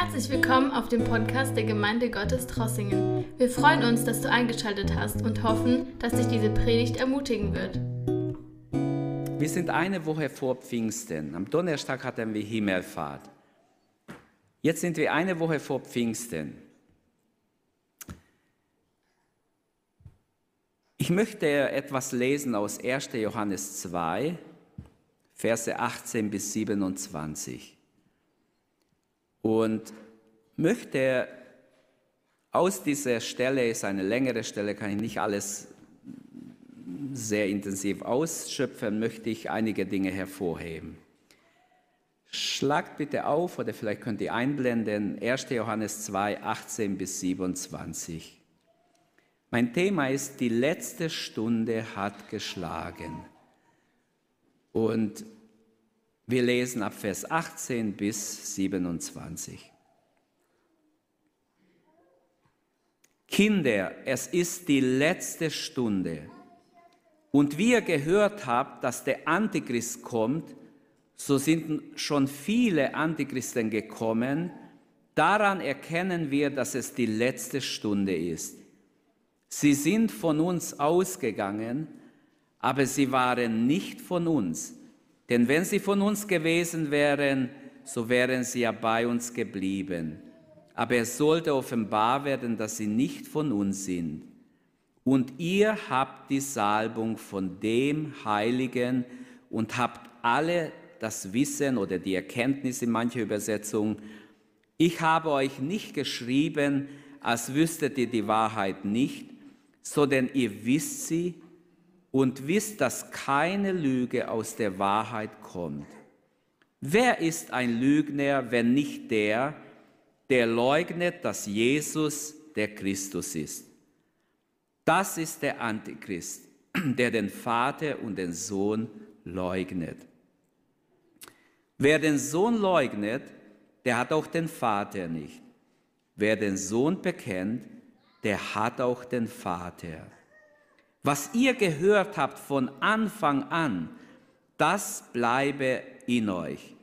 Herzlich willkommen auf dem Podcast der Gemeinde Gottes Trossingen. Wir freuen uns, dass du eingeschaltet hast und hoffen, dass dich diese Predigt ermutigen wird. Wir sind eine Woche vor Pfingsten. Am Donnerstag hatten wir Himmelfahrt. Jetzt sind wir eine Woche vor Pfingsten. Ich möchte etwas lesen aus 1. Johannes 2, Verse 18 bis 27 und möchte aus dieser Stelle, ist eine längere Stelle, kann ich nicht alles sehr intensiv ausschöpfen, möchte ich einige Dinge hervorheben. Schlagt bitte auf oder vielleicht könnt ihr einblenden 1. Johannes 2, 18 bis 27. Mein Thema ist, die letzte Stunde hat geschlagen. Und wir lesen ab Vers 18 bis 27. Kinder, es ist die letzte Stunde. Und wie ihr gehört habt, dass der Antichrist kommt, so sind schon viele Antichristen gekommen. Daran erkennen wir, dass es die letzte Stunde ist. Sie sind von uns ausgegangen, aber sie waren nicht von uns. Denn wenn sie von uns gewesen wären, so wären sie ja bei uns geblieben. Aber es sollte offenbar werden, dass sie nicht von uns sind. Und ihr habt die Salbung von dem Heiligen und habt alle das Wissen oder die Erkenntnis in mancher Übersetzung. Ich habe euch nicht geschrieben, als wüsstet ihr die Wahrheit nicht, sondern ihr wisst sie und wisst, dass keine Lüge aus der Wahrheit kommt. Wer ist ein Lügner, wenn nicht der, der leugnet, dass Jesus der Christus ist? Das ist der Antichrist, der den Vater und den Sohn leugnet. Wer den Sohn leugnet, der hat auch den Vater nicht. Wer den Sohn bekennt, der hat auch den Vater. Was ihr gehört habt von Anfang an, das bleibe in euch.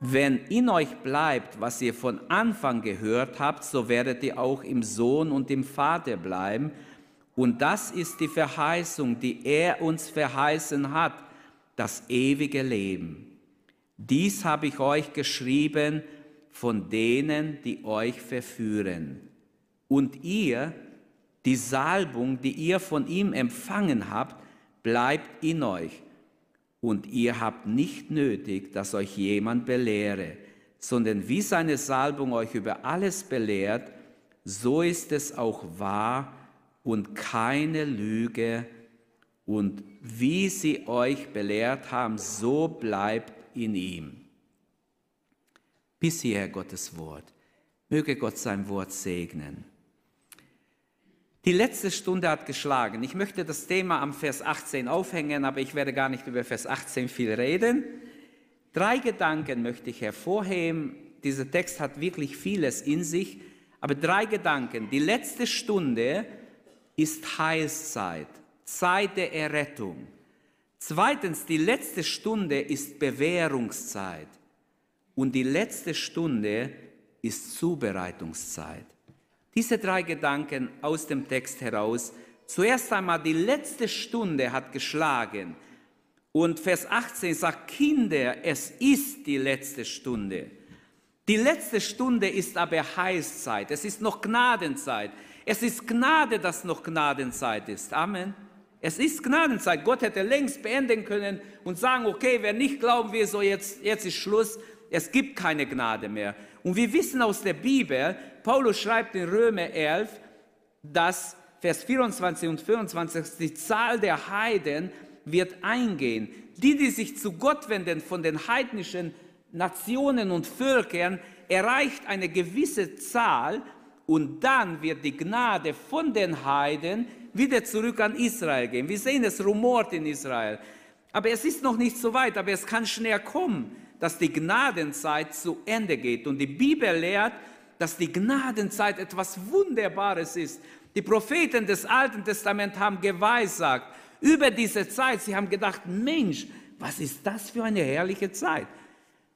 Wenn in euch bleibt, was ihr von Anfang gehört habt, so werdet ihr auch im Sohn und im Vater bleiben. Und das ist die Verheißung, die er uns verheißen hat, das ewige Leben. Dies habe ich euch geschrieben von denen, die euch verführen. Und ihr, die Salbung, die ihr von ihm empfangen habt, bleibt in euch. Und ihr habt nicht nötig, dass euch jemand belehre, sondern wie seine Salbung euch über alles belehrt, so ist es auch wahr und keine Lüge. Und wie sie euch belehrt haben, so bleibt in ihm. Bis hierher Gottes Wort. Möge Gott sein Wort segnen. Die letzte Stunde hat geschlagen. Ich möchte das Thema am Vers 18 aufhängen, aber ich werde gar nicht über Vers 18 viel reden. Drei Gedanken möchte ich hervorheben. Dieser Text hat wirklich vieles in sich, aber drei Gedanken. Die letzte Stunde ist Heilszeit, Zeit der Errettung. Zweitens, die letzte Stunde ist Bewährungszeit. Und die letzte Stunde ist Zubereitungszeit. Diese drei Gedanken aus dem Text heraus. Zuerst einmal, die letzte Stunde hat geschlagen. Und Vers 18 sagt, Kinder, es ist die letzte Stunde. Die letzte Stunde ist aber Heißzeit. Es ist noch Gnadenzeit. Es ist Gnade, dass noch Gnadenzeit ist. Amen. Es ist Gnadenzeit. Gott hätte längst beenden können und sagen, okay, wer nicht glauben will, so jetzt, jetzt ist Schluss. Es gibt keine Gnade mehr. Und wir wissen aus der Bibel, Paulus schreibt in Römer 11, dass Vers 24 und 25, die Zahl der Heiden wird eingehen. Die, die sich zu Gott wenden von den heidnischen Nationen und Völkern, erreicht eine gewisse Zahl und dann wird die Gnade von den Heiden wieder zurück an Israel gehen. Wir sehen, es rumort in Israel. Aber es ist noch nicht so weit, aber es kann schnell kommen, dass die Gnadenzeit zu Ende geht. Und die Bibel lehrt, dass die Gnadenzeit etwas Wunderbares ist. Die Propheten des Alten Testaments haben geweissagt über diese Zeit. Sie haben gedacht, Mensch, was ist das für eine herrliche Zeit?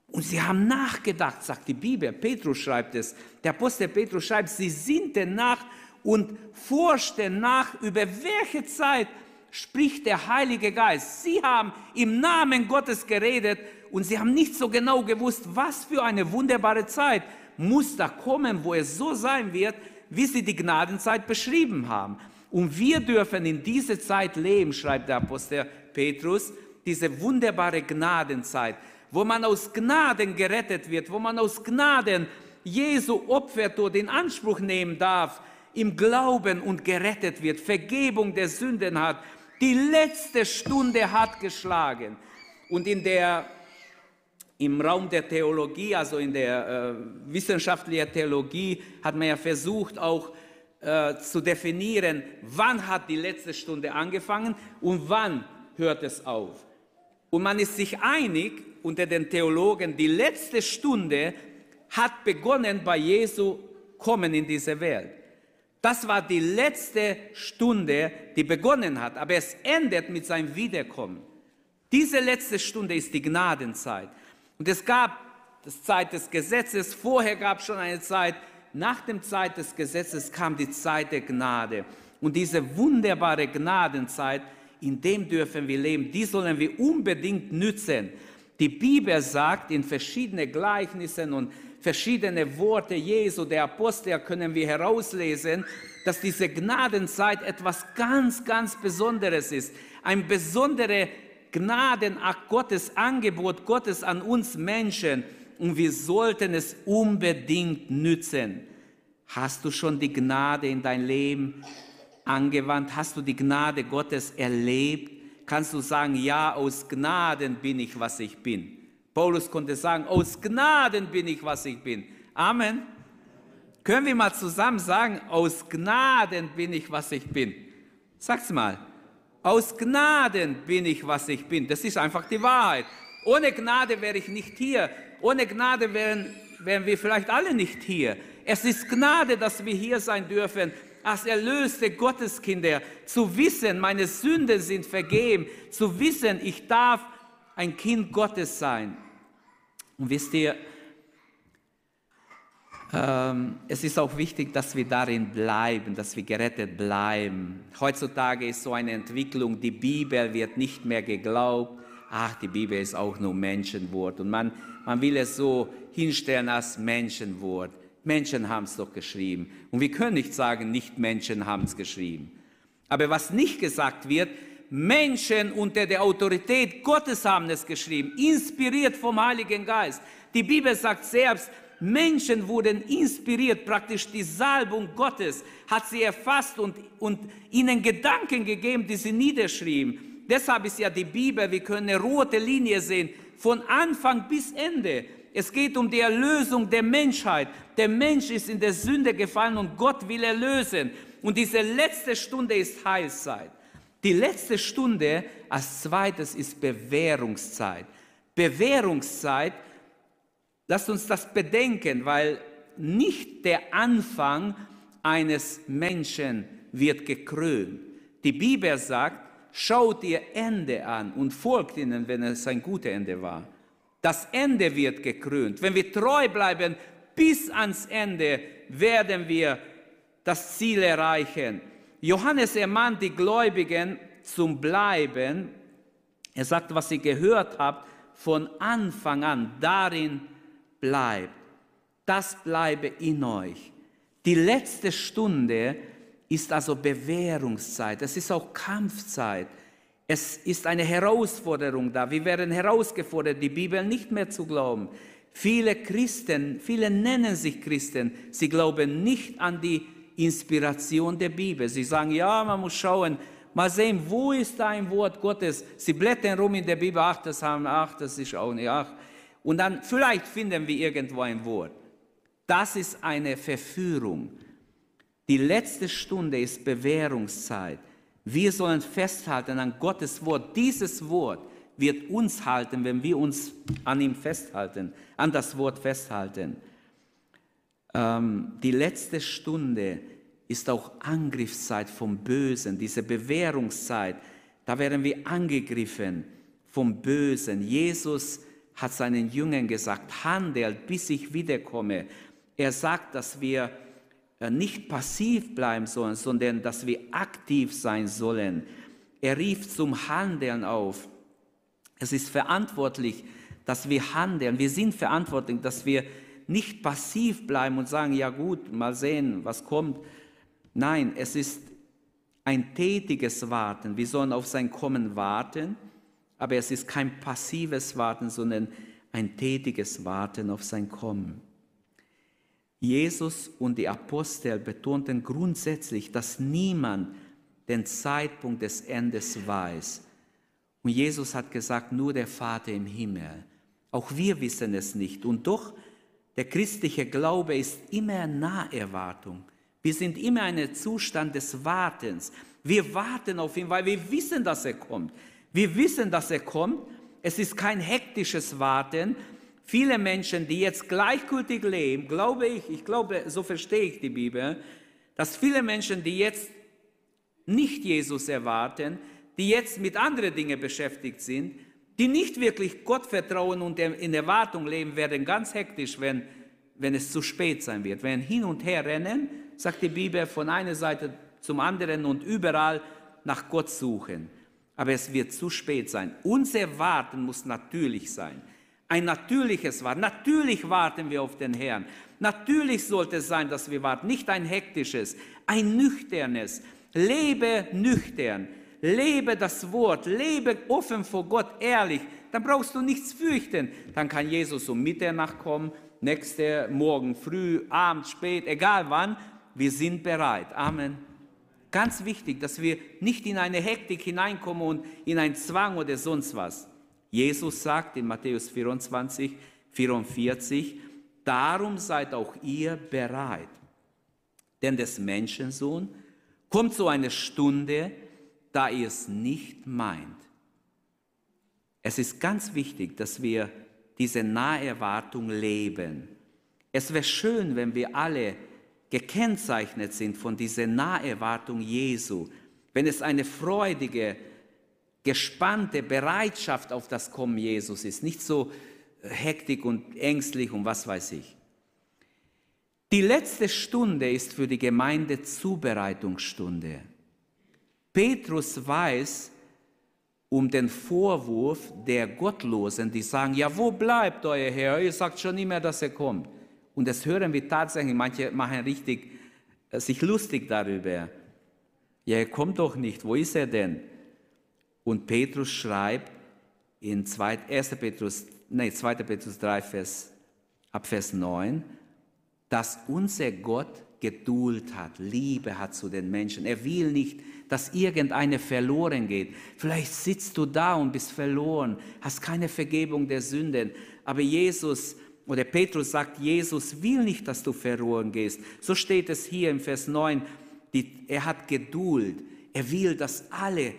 Und sie haben nachgedacht, sagt die Bibel. Petrus schreibt es. Der Apostel Petrus schreibt, sie sinnten nach und forschten nach, über welche Zeit spricht der Heilige Geist. Sie haben im Namen Gottes geredet und sie haben nicht so genau gewusst, was für eine wunderbare Zeit muss da kommen, wo es so sein wird, wie sie die Gnadenzeit beschrieben haben. Und wir dürfen in diese Zeit leben, schreibt der Apostel Petrus, diese wunderbare Gnadenzeit, wo man aus Gnaden gerettet wird, wo man aus Gnaden Jesu Opfertod in Anspruch nehmen darf, im Glauben und gerettet wird, Vergebung der Sünden hat. Die letzte Stunde hat geschlagen. Und in der, im Raum der Theologie, also in der äh, wissenschaftlichen Theologie, hat man ja versucht auch äh, zu definieren, wann hat die letzte Stunde angefangen und wann hört es auf. Und man ist sich einig unter den Theologen, die letzte Stunde hat begonnen bei Jesu Kommen in diese Welt. Das war die letzte Stunde, die begonnen hat, aber es endet mit seinem Wiederkommen. Diese letzte Stunde ist die Gnadenzeit. Und es gab die Zeit des Gesetzes, vorher gab es schon eine Zeit, nach der Zeit des Gesetzes kam die Zeit der Gnade. Und diese wunderbare Gnadenzeit, in dem dürfen wir leben, die sollen wir unbedingt nützen. Die Bibel sagt in verschiedenen Gleichnissen und verschiedene Worte Jesu, der Apostel, können wir herauslesen, dass diese Gnadenzeit etwas ganz, ganz Besonderes ist. Ein besonderer Gnadenakt Gottes, Angebot Gottes an uns Menschen. Und wir sollten es unbedingt nützen. Hast du schon die Gnade in dein Leben angewandt? Hast du die Gnade Gottes erlebt? Kannst du sagen, ja, aus Gnaden bin ich, was ich bin? Paulus konnte sagen, aus Gnaden bin ich, was ich bin. Amen. Können wir mal zusammen sagen, aus Gnaden bin ich, was ich bin? Sag's mal. Aus Gnaden bin ich, was ich bin. Das ist einfach die Wahrheit. Ohne Gnade wäre ich nicht hier. Ohne Gnade wären, wären wir vielleicht alle nicht hier. Es ist Gnade, dass wir hier sein dürfen, als erlöste Gotteskinder, zu wissen, meine Sünden sind vergeben, zu wissen, ich darf ein Kind Gottes sein. Und wisst ihr, es ist auch wichtig, dass wir darin bleiben, dass wir gerettet bleiben. Heutzutage ist so eine Entwicklung, die Bibel wird nicht mehr geglaubt. Ach, die Bibel ist auch nur Menschenwort. Und man, man will es so hinstellen als Menschenwort. Menschen haben es doch geschrieben. Und wir können nicht sagen, nicht Menschen haben es geschrieben. Aber was nicht gesagt wird, Menschen unter der Autorität Gottes haben es geschrieben, inspiriert vom Heiligen Geist. Die Bibel sagt selbst, Menschen wurden inspiriert, praktisch die Salbung Gottes hat sie erfasst und, und ihnen Gedanken gegeben, die sie niederschrieben. Deshalb ist ja die Bibel, wir können eine rote Linie sehen, von Anfang bis Ende. Es geht um die Erlösung der Menschheit. Der Mensch ist in der Sünde gefallen und Gott will erlösen. Und diese letzte Stunde ist Heilszeit. Die letzte Stunde als zweites ist Bewährungszeit. Bewährungszeit, lasst uns das bedenken, weil nicht der Anfang eines Menschen wird gekrönt. Die Bibel sagt, schaut ihr Ende an und folgt ihnen, wenn es ein gutes Ende war. Das Ende wird gekrönt. Wenn wir treu bleiben bis ans Ende, werden wir das Ziel erreichen. Johannes ermahnt die Gläubigen zum Bleiben. Er sagt, was ihr gehört habt, von Anfang an darin bleibt. Das bleibe in euch. Die letzte Stunde ist also Bewährungszeit. Es ist auch Kampfzeit. Es ist eine Herausforderung da. Wir werden herausgefordert, die Bibel nicht mehr zu glauben. Viele Christen, viele nennen sich Christen, sie glauben nicht an die Inspiration der Bibel. Sie sagen, ja, man muss schauen, mal sehen, wo ist da ein Wort Gottes. Sie blättern rum in der Bibel, ach, das haben, ach, das ist auch nicht, ach. Und dann vielleicht finden wir irgendwo ein Wort. Das ist eine Verführung. Die letzte Stunde ist Bewährungszeit. Wir sollen festhalten an Gottes Wort. Dieses Wort wird uns halten, wenn wir uns an ihm festhalten, an das Wort festhalten ähm, die letzte Stunde ist auch Angriffszeit vom Bösen, diese Bewährungszeit. Da werden wir angegriffen vom Bösen. Jesus hat seinen Jüngern gesagt, handelt, bis ich wiederkomme. Er sagt, dass wir äh, nicht passiv bleiben sollen, sondern dass wir aktiv sein sollen. Er rief zum Handeln auf. Es ist verantwortlich, dass wir handeln. Wir sind verantwortlich, dass wir nicht passiv bleiben und sagen, ja gut, mal sehen, was kommt. Nein, es ist ein tätiges Warten. Wir sollen auf sein Kommen warten, aber es ist kein passives Warten, sondern ein tätiges Warten auf sein Kommen. Jesus und die Apostel betonten grundsätzlich, dass niemand den Zeitpunkt des Endes weiß. Und Jesus hat gesagt, nur der Vater im Himmel. Auch wir wissen es nicht. Und doch, der christliche Glaube ist immer Naherwartung. Wir sind immer in einem Zustand des Wartens. Wir warten auf ihn, weil wir wissen, dass er kommt. Wir wissen, dass er kommt. Es ist kein hektisches Warten. Viele Menschen, die jetzt gleichgültig leben, glaube ich, ich glaube, so verstehe ich die Bibel, dass viele Menschen, die jetzt nicht Jesus erwarten, die jetzt mit anderen Dingen beschäftigt sind, die nicht wirklich Gott vertrauen und in Erwartung leben, werden ganz hektisch, wenn, wenn es zu spät sein wird. Wenn hin und her rennen, sagt die Bibel, von einer Seite zum anderen und überall nach Gott suchen. Aber es wird zu spät sein. Unser Warten muss natürlich sein. Ein natürliches Warten. Natürlich warten wir auf den Herrn. Natürlich sollte es sein, dass wir warten. Nicht ein hektisches, ein nüchternes. Lebe nüchtern. Lebe das Wort, lebe offen vor Gott, ehrlich, dann brauchst du nichts fürchten. Dann kann Jesus um Mitternacht kommen, nächste Morgen früh, abends, spät, egal wann, wir sind bereit. Amen. Ganz wichtig, dass wir nicht in eine Hektik hineinkommen und in einen Zwang oder sonst was. Jesus sagt in Matthäus 24, 44, darum seid auch ihr bereit. Denn des Menschensohn kommt so eine Stunde, da ihr es nicht meint. Es ist ganz wichtig, dass wir diese Naherwartung leben. Es wäre schön, wenn wir alle gekennzeichnet sind von dieser Naherwartung Jesu, wenn es eine freudige, gespannte Bereitschaft auf das Kommen Jesus ist, nicht so hektik und ängstlich und was weiß ich. Die letzte Stunde ist für die Gemeinde Zubereitungsstunde. Petrus weiß um den Vorwurf der Gottlosen, die sagen, ja, wo bleibt euer Herr? Ihr sagt schon immer, dass er kommt. Und das hören wir tatsächlich, manche machen richtig äh, sich lustig darüber. Ja, er kommt doch nicht, wo ist er denn? Und Petrus schreibt in 2, 1. Petrus, nee, 2. Petrus 3, Vers, ab Vers 9, dass unser Gott Geduld hat, Liebe hat zu den Menschen. Er will nicht, dass irgendeine verloren geht. Vielleicht sitzt du da und bist verloren, hast keine Vergebung der Sünden. Aber Jesus oder Petrus sagt, Jesus will nicht, dass du verloren gehst. So steht es hier im Vers 9. Die, er hat Geduld. Er will, dass alle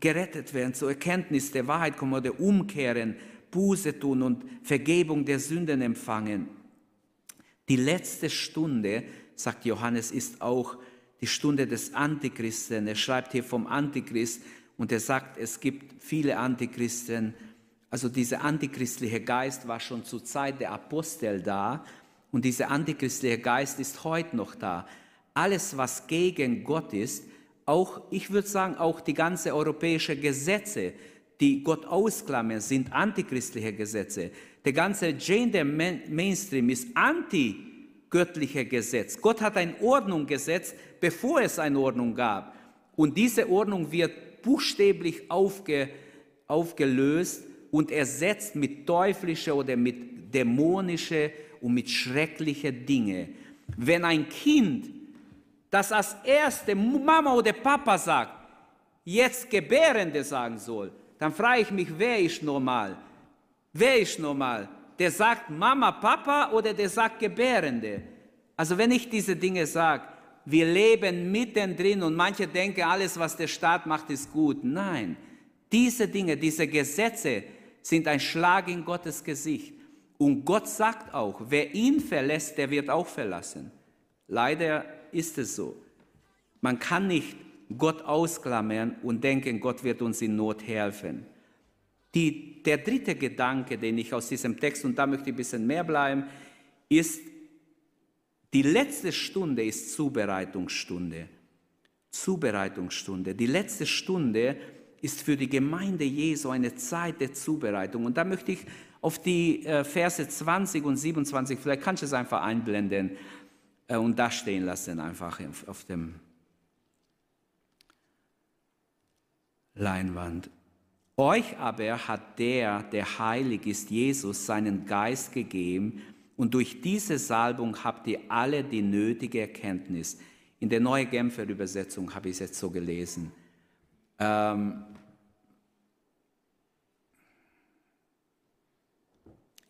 gerettet werden, zur Erkenntnis der Wahrheit kommen oder umkehren, Buße tun und Vergebung der Sünden empfangen. Die letzte Stunde, sagt Johannes, ist auch die Stunde des Antichristen. Er schreibt hier vom Antichrist und er sagt, es gibt viele Antichristen. Also dieser antichristliche Geist war schon zur Zeit der Apostel da und dieser antichristliche Geist ist heute noch da. Alles, was gegen Gott ist, auch, ich würde sagen, auch die ganze europäische Gesetze, die Gott ausklammern, sind antichristliche Gesetze. Der ganze Gender Mainstream ist anti-göttliche Gesetz. Gott hat eine Ordnung gesetzt, bevor es eine Ordnung gab. Und diese Ordnung wird buchstäblich aufge, aufgelöst und ersetzt mit teuflische oder mit dämonische und mit schreckliche Dinge. Wenn ein Kind, das als erste Mama oder Papa sagt, jetzt Gebärende sagen soll, dann frage ich mich, wer ist normal? Wer ist normal? Der sagt Mama, Papa oder der sagt Gebärende? Also wenn ich diese Dinge sage, wir leben mittendrin und manche denken, alles, was der Staat macht, ist gut. Nein, diese Dinge, diese Gesetze sind ein Schlag in Gottes Gesicht. Und Gott sagt auch, wer ihn verlässt, der wird auch verlassen. Leider ist es so. Man kann nicht Gott ausklammern und denken, Gott wird uns in Not helfen. Die, der dritte Gedanke, den ich aus diesem Text, und da möchte ich ein bisschen mehr bleiben, ist, die letzte Stunde ist Zubereitungsstunde. Zubereitungsstunde. Die letzte Stunde ist für die Gemeinde Jesu eine Zeit der Zubereitung. Und da möchte ich auf die äh, Verse 20 und 27, vielleicht kannst du es einfach einblenden äh, und da stehen lassen, einfach auf dem Leinwand. Euch aber hat der, der heilig ist, Jesus, seinen Geist gegeben und durch diese Salbung habt ihr alle die nötige Erkenntnis. In der Neue Genfer Übersetzung habe ich es jetzt so gelesen. Ähm,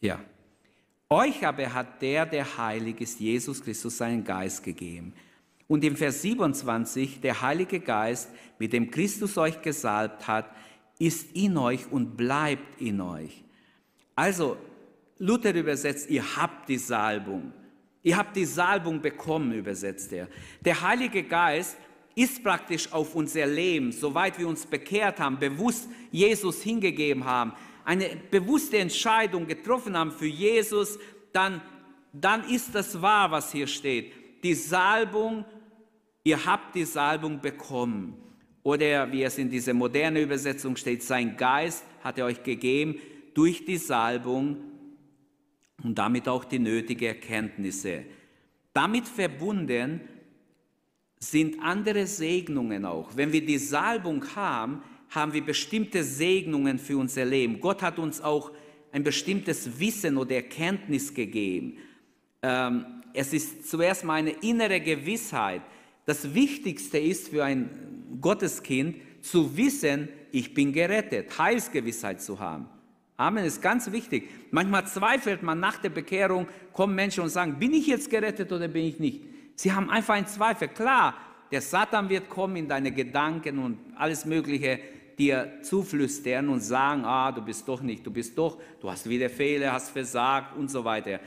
ja. Euch aber hat der, der heilig ist, Jesus Christus, seinen Geist gegeben. Und im Vers 27, der Heilige Geist, mit dem Christus euch gesalbt hat, ist in euch und bleibt in euch. Also, Luther übersetzt, ihr habt die Salbung. Ihr habt die Salbung bekommen, übersetzt er. Der Heilige Geist ist praktisch auf unser Leben, soweit wir uns bekehrt haben, bewusst Jesus hingegeben haben, eine bewusste Entscheidung getroffen haben für Jesus, dann, dann ist das wahr, was hier steht. Die Salbung, ihr habt die Salbung bekommen. Oder wie es in dieser modernen Übersetzung steht, sein Geist hat er euch gegeben durch die Salbung und damit auch die nötigen Erkenntnisse. Damit verbunden sind andere Segnungen auch. Wenn wir die Salbung haben, haben wir bestimmte Segnungen für unser Leben. Gott hat uns auch ein bestimmtes Wissen oder Erkenntnis gegeben. Ähm, es ist zuerst mal eine innere Gewissheit. Das Wichtigste ist für ein Gotteskind zu wissen, ich bin gerettet, Heilsgewissheit zu haben. Amen ist ganz wichtig. Manchmal zweifelt man nach der Bekehrung, kommen Menschen und sagen, bin ich jetzt gerettet oder bin ich nicht? Sie haben einfach einen Zweifel. Klar, der Satan wird kommen in deine Gedanken und alles Mögliche dir zuflüstern und sagen, ah, du bist doch nicht, du bist doch, du hast wieder Fehler, hast versagt und so weiter.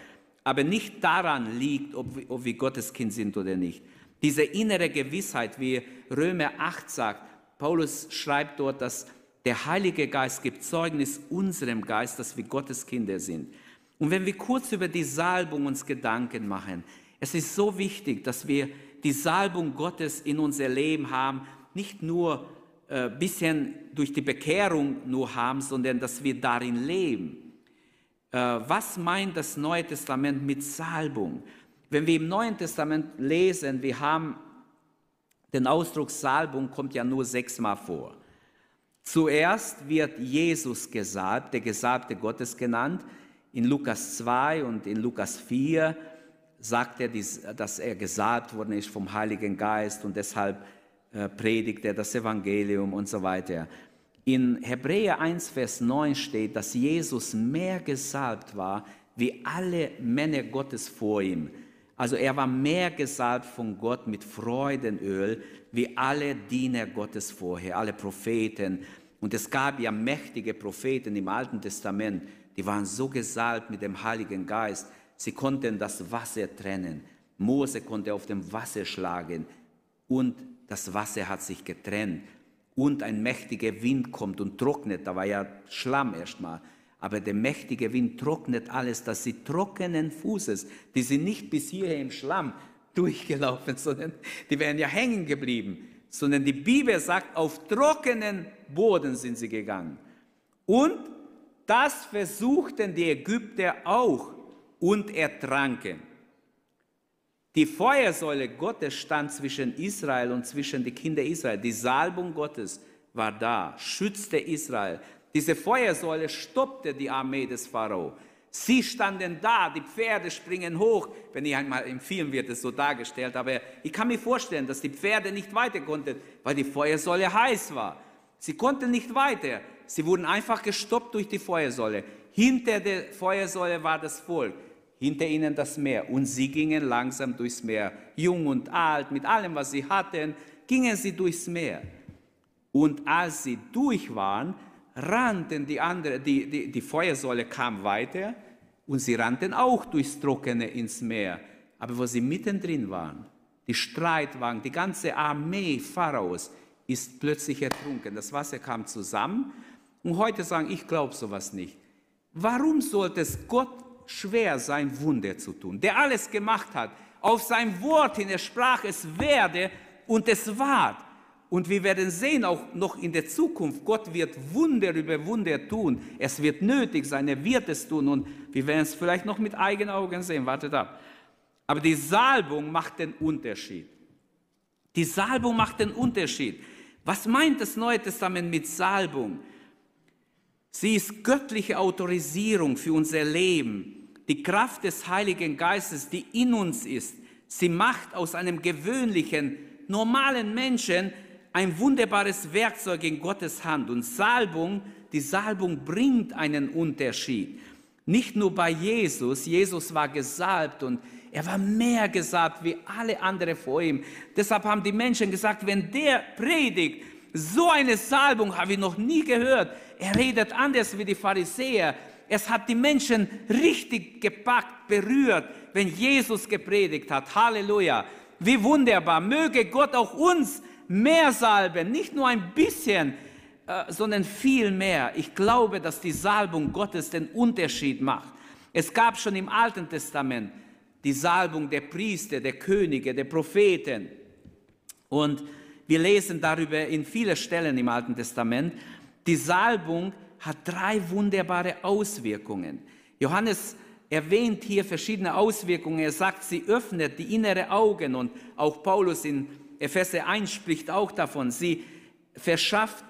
Aber nicht daran liegt, ob, ob wir Gottes Kind sind oder nicht. Diese innere Gewissheit, wie Römer 8 sagt, Paulus schreibt dort, dass der Heilige Geist gibt Zeugnis unserem Geist, dass wir Gottes Kinder sind. Und wenn wir kurz über die Salbung uns Gedanken machen, es ist so wichtig, dass wir die Salbung Gottes in unser Leben haben, nicht nur ein äh, bisschen durch die Bekehrung nur haben, sondern dass wir darin leben. Äh, was meint das Neue Testament mit Salbung? Wenn wir im Neuen Testament lesen, wir haben den Ausdruck Salbung kommt ja nur sechsmal vor. Zuerst wird Jesus gesalbt, der Gesalbte Gottes genannt. In Lukas 2 und in Lukas 4 sagt er, dass er gesalbt worden ist vom Heiligen Geist und deshalb äh, predigt er das Evangelium und so weiter. In Hebräer 1, Vers 9 steht, dass Jesus mehr gesalbt war wie alle Männer Gottes vor ihm. Also er war mehr gesalbt von Gott mit Freudenöl wie alle Diener Gottes vorher, alle Propheten. Und es gab ja mächtige Propheten im Alten Testament, die waren so gesalbt mit dem Heiligen Geist, sie konnten das Wasser trennen. Mose konnte auf dem Wasser schlagen und das Wasser hat sich getrennt. Und ein mächtiger Wind kommt und trocknet, da war ja Schlamm erstmal aber der mächtige Wind trocknet alles, dass sie trockenen Fußes, die sind nicht bis hierher im Schlamm durchgelaufen, sondern die wären ja hängen geblieben, sondern die Bibel sagt, auf trockenen Boden sind sie gegangen. Und das versuchten die Ägypter auch und ertranken. Die Feuersäule Gottes stand zwischen Israel und zwischen die Kinder Israel. Die Salbung Gottes war da, schützte Israel. Diese Feuersäule stoppte die Armee des Pharao. Sie standen da, die Pferde springen hoch. Wenn ich einmal im Film wird es so dargestellt, aber ich kann mir vorstellen, dass die Pferde nicht weiter konnten, weil die Feuersäule heiß war. Sie konnten nicht weiter. Sie wurden einfach gestoppt durch die Feuersäule. Hinter der Feuersäule war das Volk, hinter ihnen das Meer. Und sie gingen langsam durchs Meer. Jung und alt, mit allem, was sie hatten, gingen sie durchs Meer. Und als sie durch waren, rannten die andere, die, die, die Feuersäule kam weiter und sie rannten auch durchs Trockene ins Meer. Aber wo sie mittendrin waren, die Streitwagen, die ganze Armee Pharaos ist plötzlich ertrunken. Das Wasser kam zusammen und heute sagen, ich glaube sowas nicht. Warum sollte es Gott schwer sein, Wunder zu tun, der alles gemacht hat? Auf sein Wort hin, er sprach, es werde und es ward. Und wir werden sehen, auch noch in der Zukunft, Gott wird Wunder über Wunder tun. Es wird nötig sein, er wird es tun. Und wir werden es vielleicht noch mit eigenen Augen sehen. Wartet ab. Aber die Salbung macht den Unterschied. Die Salbung macht den Unterschied. Was meint das Neue Testament mit Salbung? Sie ist göttliche Autorisierung für unser Leben. Die Kraft des Heiligen Geistes, die in uns ist. Sie macht aus einem gewöhnlichen, normalen Menschen ein wunderbares Werkzeug in Gottes Hand. Und Salbung, die Salbung bringt einen Unterschied. Nicht nur bei Jesus, Jesus war gesalbt und er war mehr gesalbt wie alle anderen vor ihm. Deshalb haben die Menschen gesagt, wenn der predigt, so eine Salbung habe ich noch nie gehört. Er redet anders wie die Pharisäer. Es hat die Menschen richtig gepackt, berührt, wenn Jesus gepredigt hat. Halleluja. Wie wunderbar. Möge Gott auch uns mehr salben, nicht nur ein bisschen, äh, sondern viel mehr. Ich glaube, dass die Salbung Gottes den Unterschied macht. Es gab schon im Alten Testament die Salbung der Priester, der Könige, der Propheten. Und wir lesen darüber in vielen Stellen im Alten Testament. Die Salbung hat drei wunderbare Auswirkungen. Johannes erwähnt hier verschiedene Auswirkungen. Er sagt, sie öffnet die innere Augen und auch Paulus in Epheser 1 spricht auch davon. Sie verschafft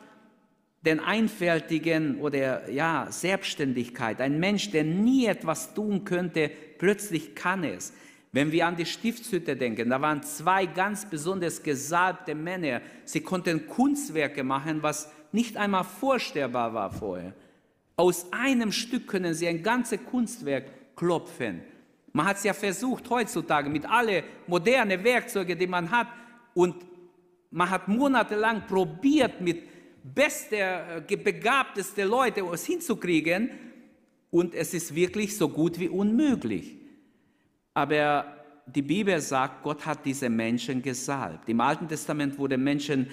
den Einfältigen oder ja, Selbstständigkeit. Ein Mensch, der nie etwas tun könnte, plötzlich kann es. Wenn wir an die Stiftshütte denken, da waren zwei ganz besonders gesalbte Männer. Sie konnten Kunstwerke machen, was nicht einmal vorstellbar war vorher. Aus einem Stück können sie ein ganzes Kunstwerk klopfen. Man hat es ja versucht heutzutage mit allen modernen Werkzeugen, die man hat, und man hat monatelang probiert, mit bester, äh, begabteste Leute es hinzukriegen. Und es ist wirklich so gut wie unmöglich. Aber die Bibel sagt, Gott hat diese Menschen gesalbt. Im Alten Testament wurden Menschen,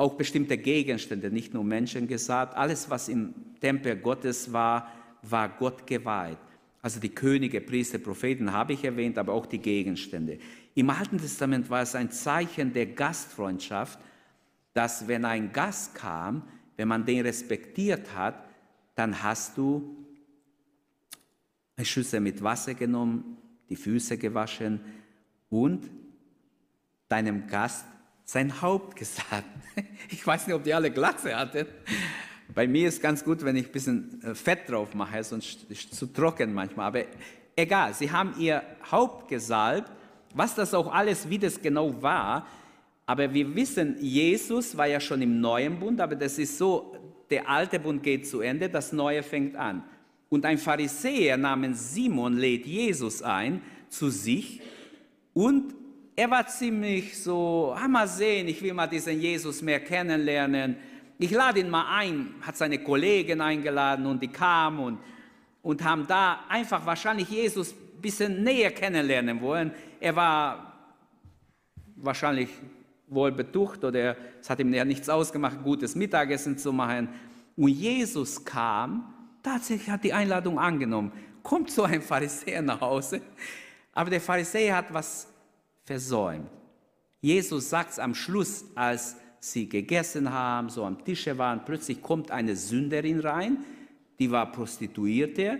auch bestimmte Gegenstände, nicht nur Menschen gesalbt. Alles, was im Tempel Gottes war, war Gott geweiht. Also die Könige, Priester, Propheten habe ich erwähnt, aber auch die Gegenstände. Im Alten Testament war es ein Zeichen der Gastfreundschaft, dass wenn ein Gast kam, wenn man den respektiert hat, dann hast du eine Schüssel mit Wasser genommen, die Füße gewaschen und deinem Gast sein Haupt gesagt. Ich weiß nicht, ob die alle Glatze hatten. Bei mir ist ganz gut, wenn ich ein bisschen äh, Fett drauf mache, sonst ist es zu trocken manchmal. Aber egal, sie haben ihr Haupt gesalbt was das auch alles, wie das genau war. Aber wir wissen, Jesus war ja schon im neuen Bund, aber das ist so, der alte Bund geht zu Ende, das neue fängt an. Und ein Pharisäer namens Simon lädt Jesus ein zu sich und er war ziemlich so, ah, mal sehen, ich will mal diesen Jesus mehr kennenlernen. Ich lade ihn mal ein, hat seine Kollegen eingeladen und die kamen und, und haben da einfach wahrscheinlich Jesus ein bisschen näher kennenlernen wollen. Er war wahrscheinlich wohl betucht oder es hat ihm ja nichts ausgemacht, gutes Mittagessen zu machen. Und Jesus kam, tatsächlich hat die Einladung angenommen. Kommt so ein Pharisäer nach Hause, aber der Pharisäer hat was versäumt. Jesus sagt es am Schluss, als sie gegessen haben, so am Tische waren, plötzlich kommt eine Sünderin rein, die war Prostituierte,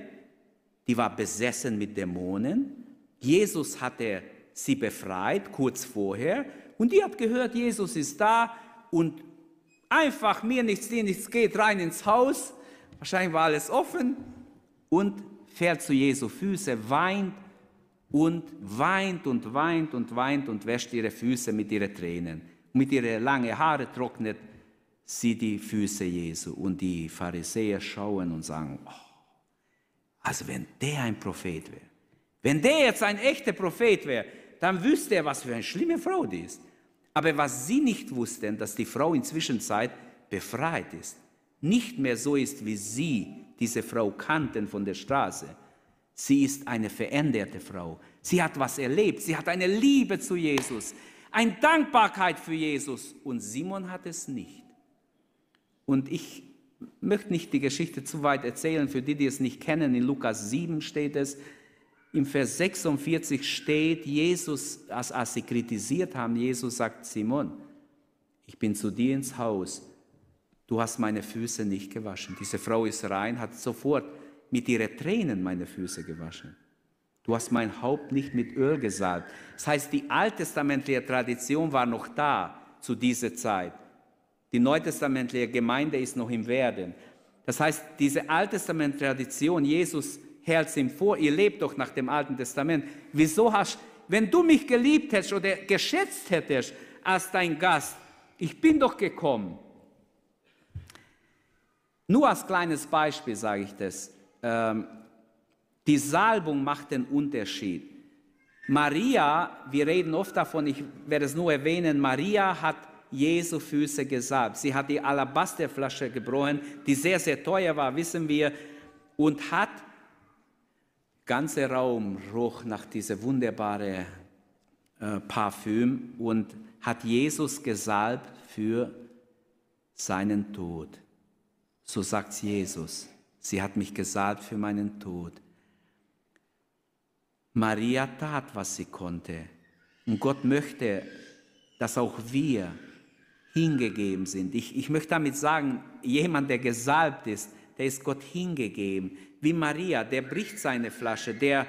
die war besessen mit Dämonen Jesus hatte sie befreit, kurz vorher, und die hat gehört, Jesus ist da und einfach mir nichts, dir nichts geht, rein ins Haus, wahrscheinlich war alles offen, und fährt zu Jesu Füße, weint und weint und weint und weint und wäscht ihre Füße mit ihren Tränen. Mit ihren langen Haare trocknet sie die Füße Jesu. Und die Pharisäer schauen und sagen, oh, also wenn der ein Prophet wäre, wenn der jetzt ein echter Prophet wäre, dann wüsste er, was für eine schlimme Frau die ist. Aber was sie nicht wussten, dass die Frau inzwischen Zeit befreit ist, nicht mehr so ist, wie sie diese Frau kannten von der Straße. Sie ist eine veränderte Frau. Sie hat was erlebt. Sie hat eine Liebe zu Jesus, eine Dankbarkeit für Jesus. Und Simon hat es nicht. Und ich möchte nicht die Geschichte zu weit erzählen, für die, die es nicht kennen. In Lukas 7 steht es, im Vers 46 steht, Jesus, als, als sie kritisiert haben, Jesus sagt, Simon, ich bin zu dir ins Haus, du hast meine Füße nicht gewaschen. Diese Frau ist rein, hat sofort mit ihren Tränen meine Füße gewaschen. Du hast mein Haupt nicht mit Öl gesalbt. Das heißt, die alttestamentliche Tradition war noch da zu dieser Zeit. Die neutestamentliche Gemeinde ist noch im Werden. Das heißt, diese alttestamentliche Tradition, Jesus hält ihm vor, ihr lebt doch nach dem Alten Testament. Wieso hast, wenn du mich geliebt hättest oder geschätzt hättest als dein Gast, ich bin doch gekommen. Nur als kleines Beispiel sage ich das. Ähm, die Salbung macht den Unterschied. Maria, wir reden oft davon, ich werde es nur erwähnen, Maria hat Jesu Füße gesalbt. Sie hat die Alabasterflasche gebrochen, die sehr, sehr teuer war, wissen wir, und hat ganze Raum roch nach diesem wunderbaren äh, Parfüm und hat Jesus gesalbt für seinen Tod. So sagt Jesus. Sie hat mich gesalbt für meinen Tod. Maria tat, was sie konnte. Und Gott möchte, dass auch wir hingegeben sind. Ich, ich möchte damit sagen, jemand, der gesalbt ist, der ist Gott hingegeben wie Maria, der bricht seine Flasche, der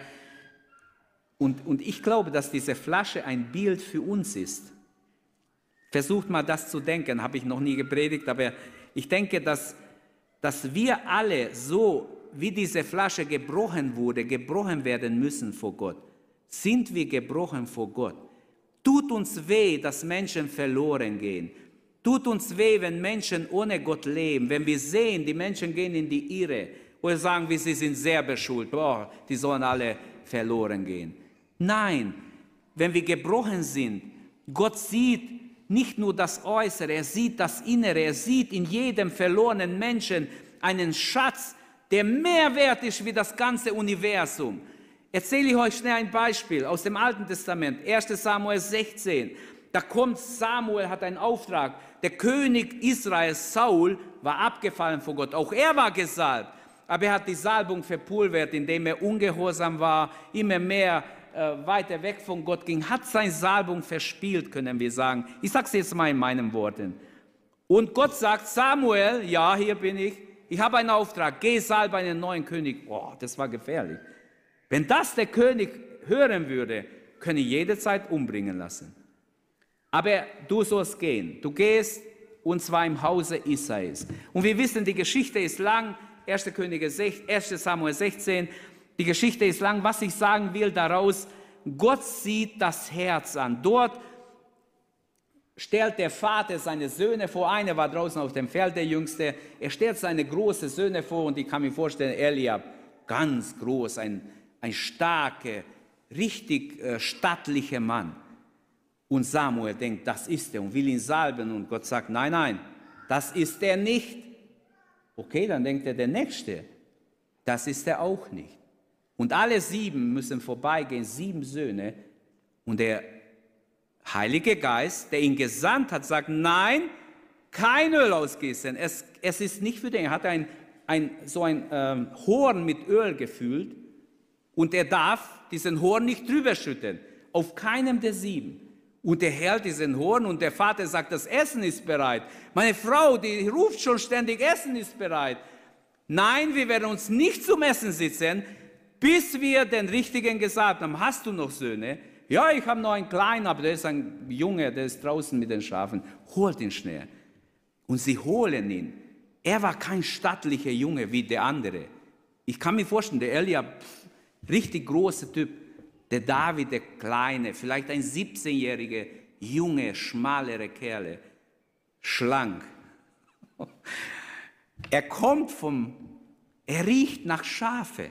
und, und ich glaube, dass diese Flasche ein Bild für uns ist. Versucht mal das zu denken, habe ich noch nie gepredigt, aber ich denke, dass, dass wir alle so, wie diese Flasche gebrochen wurde, gebrochen werden müssen vor Gott. Sind wir gebrochen vor Gott? Tut uns weh, dass Menschen verloren gehen. Tut uns weh, wenn Menschen ohne Gott leben, wenn wir sehen, die Menschen gehen in die Irre, oder sagen wir, sie sind sehr beschult, boah, die sollen alle verloren gehen. Nein, wenn wir gebrochen sind, Gott sieht nicht nur das Äußere, er sieht das Innere, er sieht in jedem verlorenen Menschen einen Schatz, der mehr wert ist wie das ganze Universum. Erzähle ich euch schnell ein Beispiel aus dem Alten Testament, 1 Samuel 16. Da kommt Samuel, hat einen Auftrag. Der König Israels, Saul, war abgefallen vor Gott. Auch er war gesalbt aber er hat die Salbung verpulvert, indem er ungehorsam war, immer mehr äh, weiter weg von Gott ging, hat seine Salbung verspielt, können wir sagen. Ich sage es jetzt mal in meinen Worten. Und Gott sagt, Samuel, ja, hier bin ich, ich habe einen Auftrag, geh salbe einen neuen König. Oh, das war gefährlich. Wenn das der König hören würde, könne ich jederzeit umbringen lassen. Aber du sollst gehen. Du gehst und zwar im Hause Isais. Und wir wissen, die Geschichte ist lang. 1. Könige 6, 1. Samuel 16. Die Geschichte ist lang. Was ich sagen will daraus, Gott sieht das Herz an. Dort stellt der Vater seine Söhne vor. Einer war draußen auf dem Feld, der Jüngste. Er stellt seine großen Söhne vor und ich kann mir vorstellen, Eliab, ganz groß, ein, ein starker, richtig äh, stattlicher Mann. Und Samuel denkt, das ist er und will ihn salben. Und Gott sagt, nein, nein, das ist er nicht. Okay, dann denkt er, der Nächste, das ist er auch nicht. Und alle sieben müssen vorbeigehen, sieben Söhne. Und der Heilige Geist, der ihn gesandt hat, sagt, nein, kein Öl ausgießen. Es, es ist nicht für den. Er hat ein, ein, so ein ähm, Horn mit Öl gefüllt und er darf diesen Horn nicht drüber schütten. Auf keinem der sieben. Und er hält diesen Horn und der Vater sagt, das Essen ist bereit. Meine Frau, die ruft schon ständig, Essen ist bereit. Nein, wir werden uns nicht zum Essen sitzen, bis wir den Richtigen gesagt haben. Hast du noch Söhne? Ja, ich habe noch einen kleinen, aber der ist ein Junge, der ist draußen mit den Schafen. Holt ihn schnell. Und sie holen ihn. Er war kein stattlicher Junge wie der andere. Ich kann mir vorstellen, der Elia, richtig großer Typ. Der David, der Kleine, vielleicht ein 17-jähriger, junge, schmalere Kerle, schlank. Er kommt vom, er riecht nach Schafe.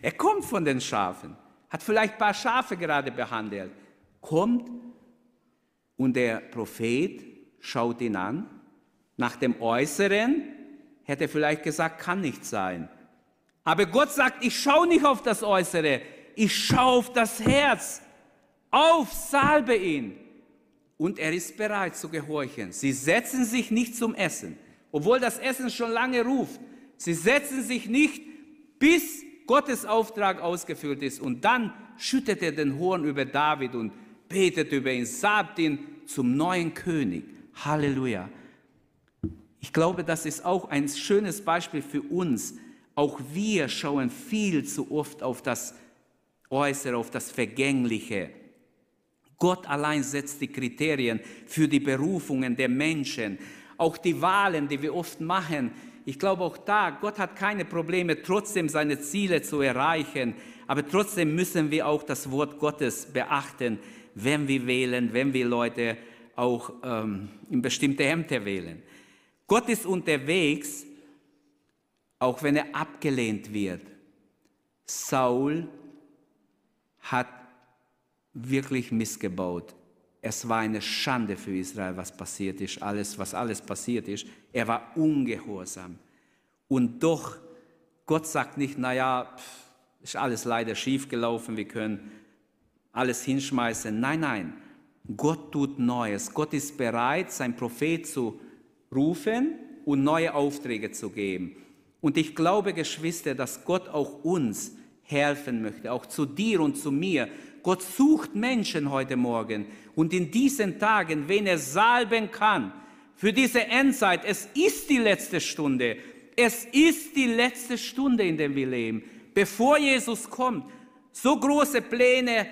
Er kommt von den Schafen, hat vielleicht ein paar Schafe gerade behandelt, kommt und der Prophet schaut ihn an. Nach dem Äußeren hätte er vielleicht gesagt, kann nicht sein. Aber Gott sagt, ich schaue nicht auf das Äußere, ich schaue auf das Herz. Auf, salbe ihn. Und er ist bereit zu gehorchen. Sie setzen sich nicht zum Essen. obwohl das Essen schon lange ruft. Sie setzen sich nicht, bis Gottes Auftrag ausgeführt ist. Und dann schüttet er den Horn über David und betet über ihn, salbt ihn zum neuen König. Halleluja. Ich glaube, das ist auch ein schönes Beispiel für uns. Auch wir schauen viel zu oft auf das Äußere, auf das Vergängliche. Gott allein setzt die Kriterien für die Berufungen der Menschen. Auch die Wahlen, die wir oft machen. Ich glaube auch da, Gott hat keine Probleme, trotzdem seine Ziele zu erreichen. Aber trotzdem müssen wir auch das Wort Gottes beachten, wenn wir wählen, wenn wir Leute auch ähm, in bestimmte Ämter wählen. Gott ist unterwegs, auch wenn er abgelehnt wird. Saul hat wirklich missgebaut. Es war eine Schande für Israel, was passiert ist, alles, was alles passiert ist. Er war ungehorsam. Und doch, Gott sagt nicht, naja, ist alles leider schiefgelaufen, wir können alles hinschmeißen. Nein, nein, Gott tut Neues. Gott ist bereit, sein Prophet zu rufen und neue Aufträge zu geben. Und ich glaube, Geschwister, dass Gott auch uns helfen möchte, auch zu dir und zu mir. Gott sucht Menschen heute Morgen und in diesen Tagen, wen er salben kann für diese Endzeit. Es ist die letzte Stunde. Es ist die letzte Stunde, in der wir leben, bevor Jesus kommt. So große Pläne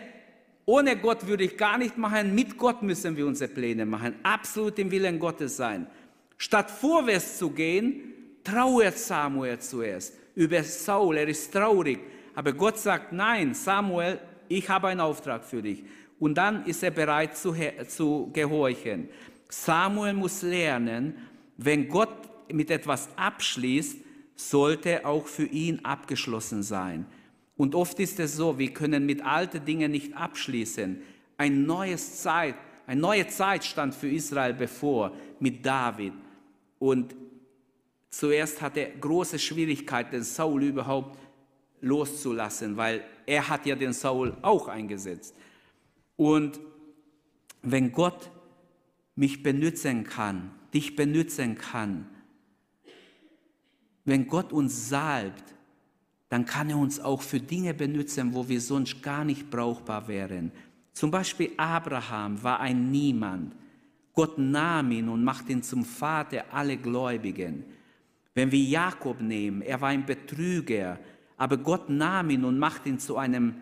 ohne Gott würde ich gar nicht machen. Mit Gott müssen wir unsere Pläne machen. Absolut im Willen Gottes sein. Statt vorwärts zu gehen, trauert Samuel zuerst über Saul. Er ist traurig. Aber Gott sagt, nein, Samuel, ich habe einen Auftrag für dich. Und dann ist er bereit zu, zu gehorchen. Samuel muss lernen, wenn Gott mit etwas abschließt, sollte auch für ihn abgeschlossen sein. Und oft ist es so, wir können mit alten Dingen nicht abschließen. Ein neues Zeit, eine neue Zeit stand für Israel bevor mit David. Und zuerst hatte er große Schwierigkeiten, Saul überhaupt loszulassen, weil er hat ja den Saul auch eingesetzt. Und wenn Gott mich benutzen kann, dich benutzen kann, wenn Gott uns salbt, dann kann er uns auch für Dinge benutzen, wo wir sonst gar nicht brauchbar wären. Zum Beispiel Abraham war ein Niemand. Gott nahm ihn und macht ihn zum Vater aller Gläubigen. Wenn wir Jakob nehmen, er war ein Betrüger, aber Gott nahm ihn und macht ihn zu einem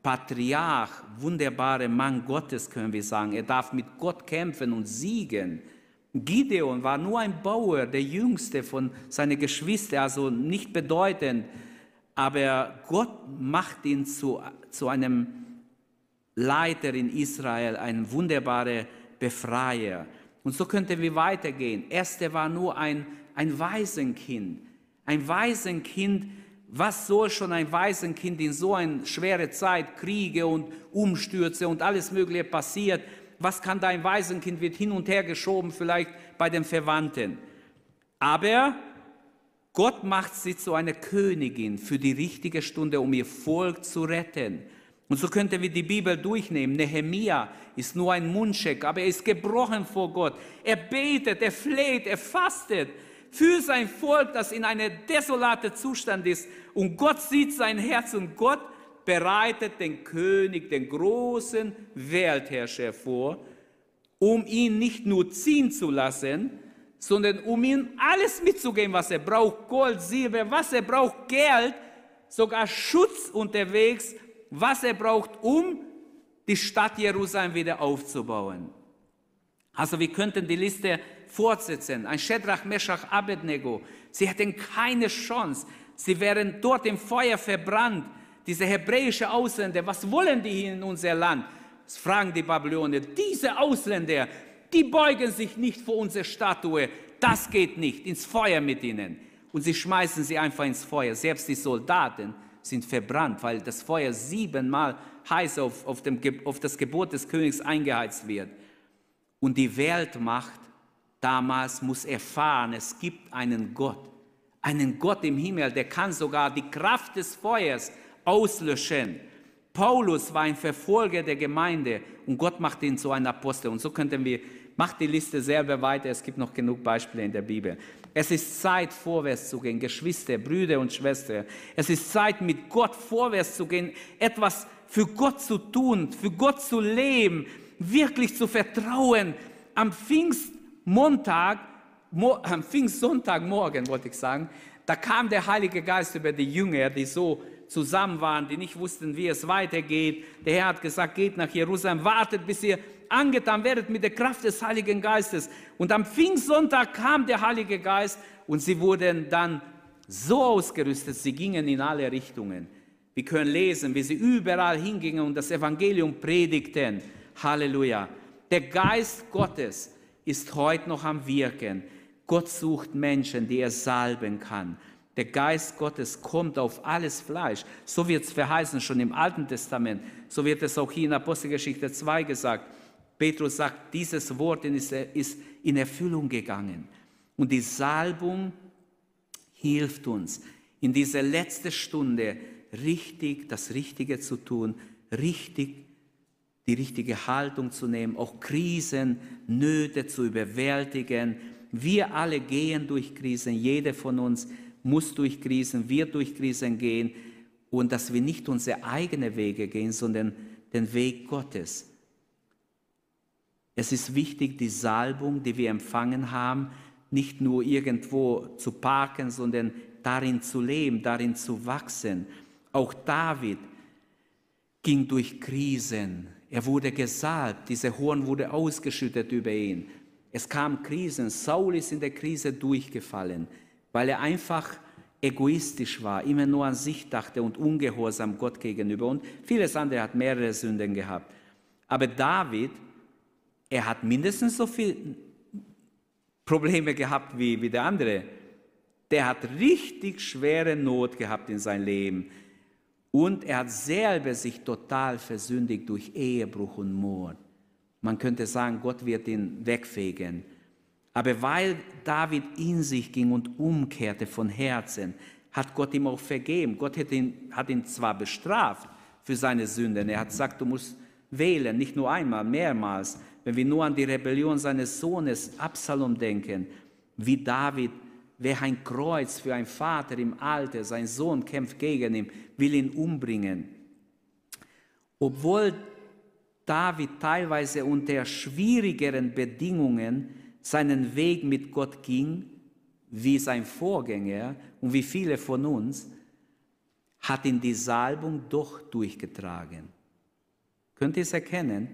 Patriarch, wunderbarer Mann Gottes, können wir sagen. Er darf mit Gott kämpfen und siegen. Gideon war nur ein Bauer, der jüngste von seinen Geschwistern, also nicht bedeutend, aber Gott macht ihn zu, zu einem Leiter in Israel, ein wunderbarer Befreier. Und so könnten wir weitergehen. Esther war nur ein, ein Waisenkind. Ein Waisenkind, was soll schon ein Waisenkind in so einer schweren Zeit, Kriege und Umstürze und alles Mögliche passiert? Was kann da ein Waisenkind, wird hin und her geschoben, vielleicht bei den Verwandten. Aber Gott macht sie zu einer Königin für die richtige Stunde, um ihr Volk zu retten. Und so könnten wir die Bibel durchnehmen. Nehemia ist nur ein Mundscheck, aber er ist gebrochen vor Gott. Er betet, er fleht, er fastet für sein Volk, das in einem desolaten Zustand ist. Und Gott sieht sein Herz und Gott bereitet den König, den großen Weltherrscher vor, um ihn nicht nur ziehen zu lassen, sondern um ihm alles mitzugeben, was er braucht. Gold, Silber, was er braucht, Geld, sogar Schutz unterwegs, was er braucht, um die Stadt Jerusalem wieder aufzubauen. Also wir könnten die Liste fortsetzen. Ein Shedrach, Meshach, Abednego. Sie hätten keine Chance. Sie wären dort im Feuer verbrannt. Diese hebräische Ausländer, was wollen die hier in unser Land? Das fragen die Babylonier. Diese Ausländer, die beugen sich nicht vor unsere Statue. Das geht nicht. Ins Feuer mit ihnen. Und sie schmeißen sie einfach ins Feuer. Selbst die Soldaten sind verbrannt, weil das Feuer siebenmal heiß auf, auf, dem, auf das Gebot des Königs eingeheizt wird. Und die Weltmacht damals muss erfahren, es gibt einen Gott, einen Gott im Himmel, der kann sogar die Kraft des Feuers auslöschen. Paulus war ein Verfolger der Gemeinde und Gott macht ihn zu einem Apostel. Und so könnten wir, macht die Liste selber weiter, es gibt noch genug Beispiele in der Bibel. Es ist Zeit, vorwärts zu gehen, Geschwister, Brüder und Schwestern. Es ist Zeit, mit Gott vorwärts zu gehen, etwas für Gott zu tun, für Gott zu leben, wirklich zu vertrauen. Am Pfingstmontag, am Pfingstsonntagmorgen wollte ich sagen, da kam der Heilige Geist über die Jünger, die so zusammen waren, die nicht wussten, wie es weitergeht. Der Herr hat gesagt, geht nach Jerusalem, wartet, bis ihr angetan werdet mit der Kraft des Heiligen Geistes. Und am Pfingstsonntag kam der Heilige Geist und sie wurden dann so ausgerüstet, sie gingen in alle Richtungen. Wir können lesen, wie sie überall hingingen und das Evangelium predigten. Halleluja. Der Geist Gottes ist heute noch am Wirken. Gott sucht Menschen, die er salben kann. Der Geist Gottes kommt auf alles Fleisch. So wird es verheißen schon im Alten Testament. So wird es auch hier in Apostelgeschichte 2 gesagt. Petrus sagt, dieses Wort ist in Erfüllung gegangen. Und die Salbung hilft uns, in dieser letzten Stunde richtig das Richtige zu tun, richtig die richtige Haltung zu nehmen, auch Krisen, Nöte zu überwältigen. Wir alle gehen durch Krisen, jeder von uns muss durch Krisen, wird durch Krisen gehen und dass wir nicht unsere eigenen Wege gehen, sondern den Weg Gottes. Es ist wichtig, die Salbung, die wir empfangen haben, nicht nur irgendwo zu parken, sondern darin zu leben, darin zu wachsen. Auch David ging durch Krisen. Er wurde gesalbt, dieser Horn wurde ausgeschüttet über ihn. Es kam Krisen. Saul ist in der Krise durchgefallen weil er einfach egoistisch war, immer nur an sich dachte und ungehorsam Gott gegenüber. Und vieles andere hat mehrere Sünden gehabt. Aber David, er hat mindestens so viele Probleme gehabt wie, wie der andere. Der hat richtig schwere Not gehabt in sein Leben. Und er hat selber sich total versündigt durch Ehebruch und Mord. Man könnte sagen, Gott wird ihn wegfegen. Aber weil David in sich ging und umkehrte von Herzen, hat Gott ihm auch vergeben. Gott hat ihn, hat ihn zwar bestraft für seine Sünden, er hat gesagt, du musst wählen, nicht nur einmal, mehrmals. Wenn wir nur an die Rebellion seines Sohnes Absalom denken, wie David, wer ein Kreuz für einen Vater im Alter, sein Sohn kämpft gegen ihn, will ihn umbringen. Obwohl David teilweise unter schwierigeren Bedingungen seinen Weg mit Gott ging, wie sein Vorgänger und wie viele von uns, hat ihn die Salbung doch durchgetragen. Könnt ihr es erkennen?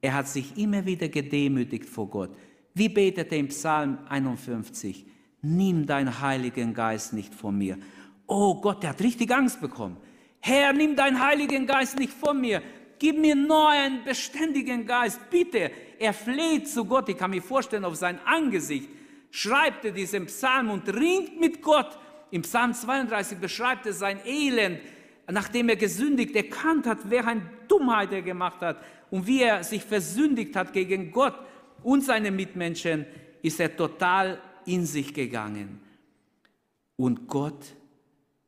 Er hat sich immer wieder gedemütigt vor Gott. Wie betete er im Psalm 51? Nimm deinen Heiligen Geist nicht von mir. Oh Gott, er hat richtig Angst bekommen. Herr, nimm deinen Heiligen Geist nicht von mir. Gib mir neuen, beständigen Geist. Bitte, er fleht zu Gott. Ich kann mir vorstellen, auf sein Angesicht schreibt er diesen Psalm und ringt mit Gott. Im Psalm 32 beschreibt er sein Elend, nachdem er gesündigt, erkannt hat, eine Dummheit er gemacht hat und wie er sich versündigt hat gegen Gott und seine Mitmenschen, ist er total in sich gegangen. Und Gott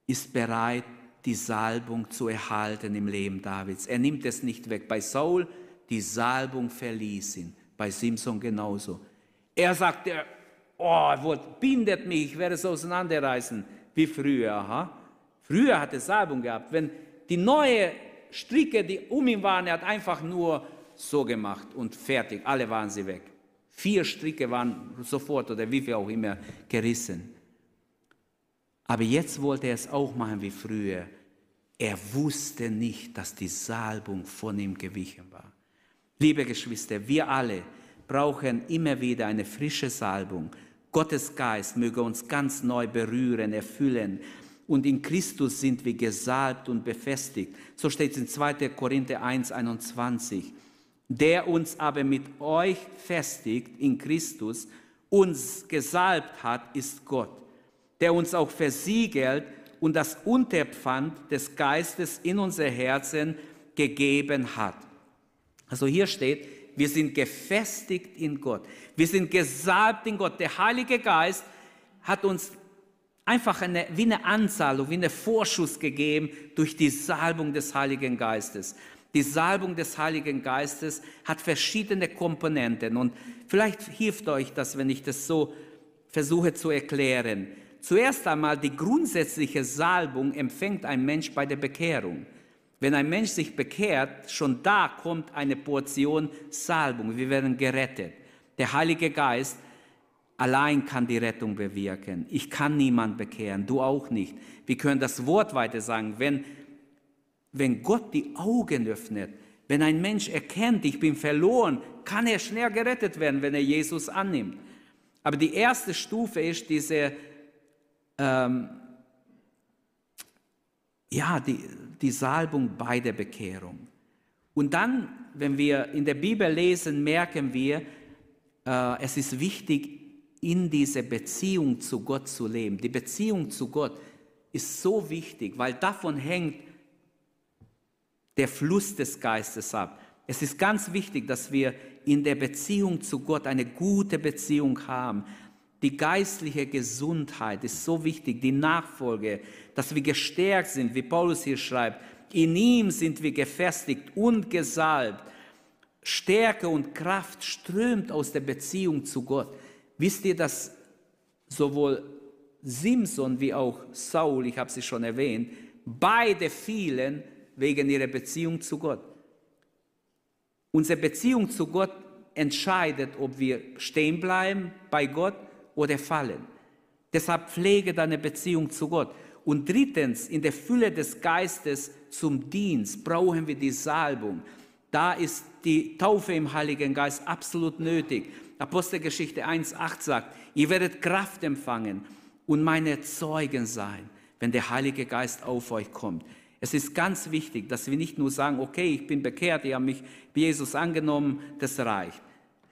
ist bereit, die Salbung zu erhalten im Leben Davids. Er nimmt es nicht weg. Bei Saul, die Salbung verließ ihn. Bei Simson genauso. Er sagt, oh, Wort, bindet mich, ich werde es auseinanderreißen, wie früher. Aha. Früher hat er Salbung gehabt. Wenn die neue Stricke, die um ihn waren, er hat einfach nur so gemacht und fertig. Alle waren sie weg. Vier Stricke waren sofort oder wie viel auch immer gerissen. Aber jetzt wollte er es auch machen wie früher. Er wusste nicht, dass die Salbung von ihm gewichen war. Liebe Geschwister, wir alle brauchen immer wieder eine frische Salbung. Gottes Geist möge uns ganz neu berühren, erfüllen. Und in Christus sind wir gesalbt und befestigt. So steht es in 2. Korinther 1, 21. Der uns aber mit euch festigt in Christus, uns gesalbt hat, ist Gott der uns auch versiegelt und das Unterpfand des Geistes in unser Herzen gegeben hat. Also hier steht, wir sind gefestigt in Gott. Wir sind gesalbt in Gott. Der Heilige Geist hat uns einfach eine, wie eine Anzahlung, wie eine Vorschuss gegeben durch die Salbung des Heiligen Geistes. Die Salbung des Heiligen Geistes hat verschiedene Komponenten und vielleicht hilft euch das, wenn ich das so versuche zu erklären. Zuerst einmal die grundsätzliche Salbung empfängt ein Mensch bei der Bekehrung. Wenn ein Mensch sich bekehrt, schon da kommt eine Portion Salbung. Wir werden gerettet. Der Heilige Geist allein kann die Rettung bewirken. Ich kann niemand bekehren, du auch nicht. Wir können das Wort weiter sagen. Wenn, wenn Gott die Augen öffnet, wenn ein Mensch erkennt, ich bin verloren, kann er schnell gerettet werden, wenn er Jesus annimmt. Aber die erste Stufe ist diese, ähm, ja, die, die Salbung bei der Bekehrung. Und dann, wenn wir in der Bibel lesen, merken wir, äh, es ist wichtig, in dieser Beziehung zu Gott zu leben. Die Beziehung zu Gott ist so wichtig, weil davon hängt der Fluss des Geistes ab. Es ist ganz wichtig, dass wir in der Beziehung zu Gott eine gute Beziehung haben. Die geistliche Gesundheit ist so wichtig, die Nachfolge, dass wir gestärkt sind, wie Paulus hier schreibt. In ihm sind wir gefestigt und gesalbt. Stärke und Kraft strömt aus der Beziehung zu Gott. Wisst ihr, dass sowohl Simson wie auch Saul, ich habe sie schon erwähnt, beide fielen wegen ihrer Beziehung zu Gott. Unsere Beziehung zu Gott entscheidet, ob wir stehen bleiben bei Gott oder fallen. Deshalb pflege deine Beziehung zu Gott. Und drittens, in der Fülle des Geistes zum Dienst brauchen wir die Salbung. Da ist die Taufe im Heiligen Geist absolut nötig. Apostelgeschichte 1.8 sagt, ihr werdet Kraft empfangen und meine Zeugen sein, wenn der Heilige Geist auf euch kommt. Es ist ganz wichtig, dass wir nicht nur sagen, okay, ich bin bekehrt, ich habe mich Jesus angenommen, das reicht.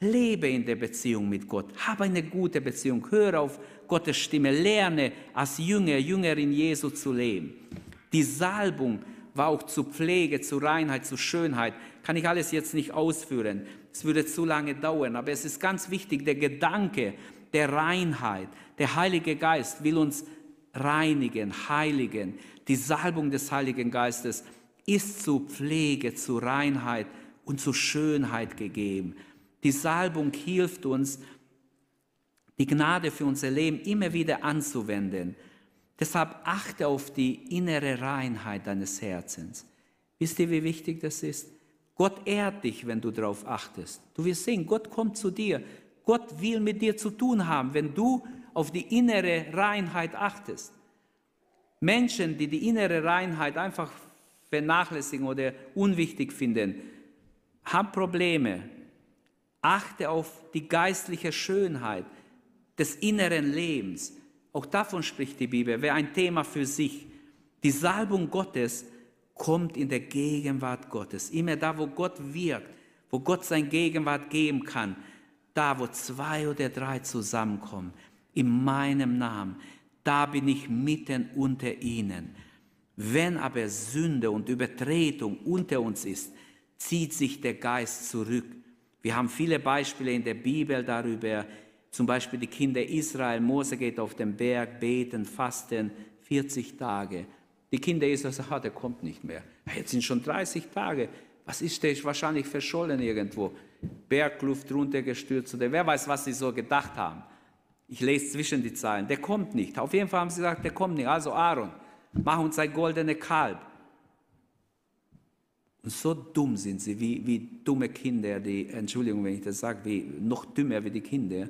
Lebe in der Beziehung mit Gott, habe eine gute Beziehung, höre auf Gottes Stimme, lerne als Jünger, Jüngerin Jesu zu leben. Die Salbung war auch zur Pflege, zur Reinheit, zur Schönheit. Kann ich alles jetzt nicht ausführen. Es würde zu lange dauern. Aber es ist ganz wichtig, der Gedanke der Reinheit. Der Heilige Geist will uns reinigen, heiligen. Die Salbung des Heiligen Geistes ist zur Pflege, zur Reinheit und zur Schönheit gegeben. Die Salbung hilft uns, die Gnade für unser Leben immer wieder anzuwenden. Deshalb achte auf die innere Reinheit deines Herzens. Wisst ihr, wie wichtig das ist? Gott ehrt dich, wenn du darauf achtest. Du wirst sehen, Gott kommt zu dir. Gott will mit dir zu tun haben, wenn du auf die innere Reinheit achtest. Menschen, die die innere Reinheit einfach vernachlässigen oder unwichtig finden, haben Probleme. Achte auf die geistliche Schönheit des inneren Lebens. Auch davon spricht die Bibel, wäre ein Thema für sich. Die Salbung Gottes kommt in der Gegenwart Gottes. Immer da, wo Gott wirkt, wo Gott sein Gegenwart geben kann, da, wo zwei oder drei zusammenkommen, in meinem Namen, da bin ich mitten unter ihnen. Wenn aber Sünde und Übertretung unter uns ist, zieht sich der Geist zurück. Wir haben viele Beispiele in der Bibel darüber, zum Beispiel die Kinder Israel, Mose geht auf den Berg, beten, fasten, 40 Tage. Die Kinder Israel sagen, ah, der kommt nicht mehr. Jetzt sind schon 30 Tage. Was ist der? Ist wahrscheinlich verschollen irgendwo. Bergluft runtergestürzt oder wer weiß, was sie so gedacht haben. Ich lese zwischen die Zeilen. Der kommt nicht. Auf jeden Fall haben sie gesagt, der kommt nicht. Also Aaron, mach uns ein goldene Kalb. Und so dumm sind sie, wie, wie dumme Kinder, die, Entschuldigung, wenn ich das sage, wie, noch dümmer wie die Kinder,